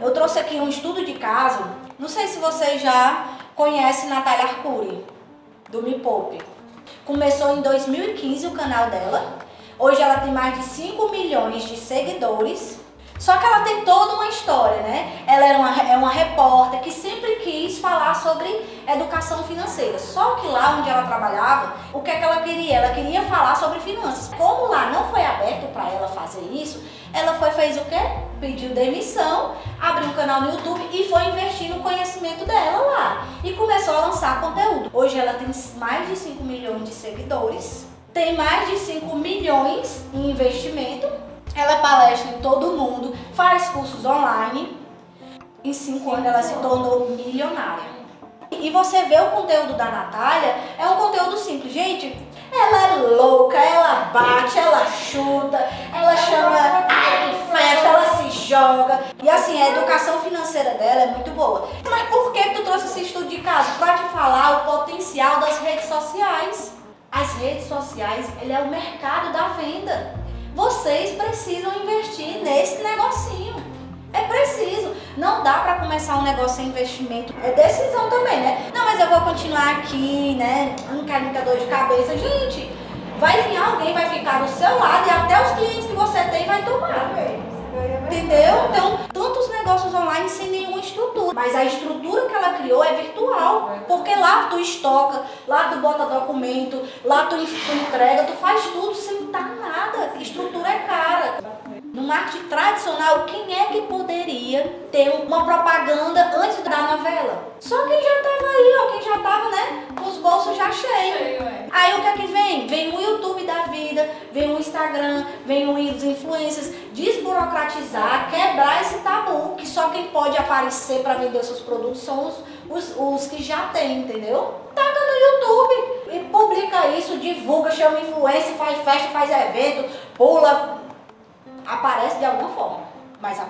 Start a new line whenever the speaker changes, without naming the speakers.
Eu trouxe aqui um estudo de caso. Não sei se vocês já conhecem Natália Arcuri, do Me Poupe. Começou em 2015 o canal dela. Hoje ela tem mais de 5 milhões de seguidores. Só que ela tem toda uma história, né? Ela era uma, é uma repórter que sempre educação financeira. Só que lá onde ela trabalhava, o que é que ela queria? Ela queria falar sobre finanças. Como lá não foi aberto para ela fazer isso, ela foi fez o quê? Pediu demissão, abriu um canal no YouTube e foi investir no conhecimento dela lá. E começou a lançar conteúdo. Hoje ela tem mais de 5 milhões de seguidores, tem mais de 5 milhões em investimento ela palestra em todo mundo, faz cursos online. Em cinco anos ela se tornou milionária. E você vê o conteúdo da Natália, é um conteúdo simples. Gente, ela é louca, ela bate, ela chuta, ela chama de festa, ela se joga. E assim, a educação financeira dela é muito boa. Mas por que tu trouxe esse estudo de caso? Para te falar o potencial das redes sociais. As redes sociais, ele é o mercado da venda vocês precisam investir nesse negocinho. É preciso. Não dá para começar um negócio sem investimento. É decisão também, né? Não, mas eu vou continuar aqui, né? Não quero muita dor de cabeça. Gente, vai vir alguém, vai ficar do seu lado e até os clientes que você tem vai tomar. Entendeu? Então, tantos negócios online sem nenhuma estrutura. Mas a estrutura que ela criou é virtual. Porque lá tu estoca, lá tu bota documento, lá tu, entrega, tu faz tudo sem estar nada. Estrutura é cara. Marketing tradicional, quem é que poderia ter uma propaganda antes da novela? Só quem já tava aí, ó, quem já tava, né, com os bolsos já cheios. É. Aí o que é que vem? Vem o YouTube da vida, vem o Instagram, vem os influencers, desburocratizar, quebrar esse tabu, que só quem pode aparecer para vender seus produtos são os, os, os que já tem, entendeu? Taca no YouTube e publica isso, divulga, chama influência, faz festa, faz evento, pula, aparece de alguma forma. Mas a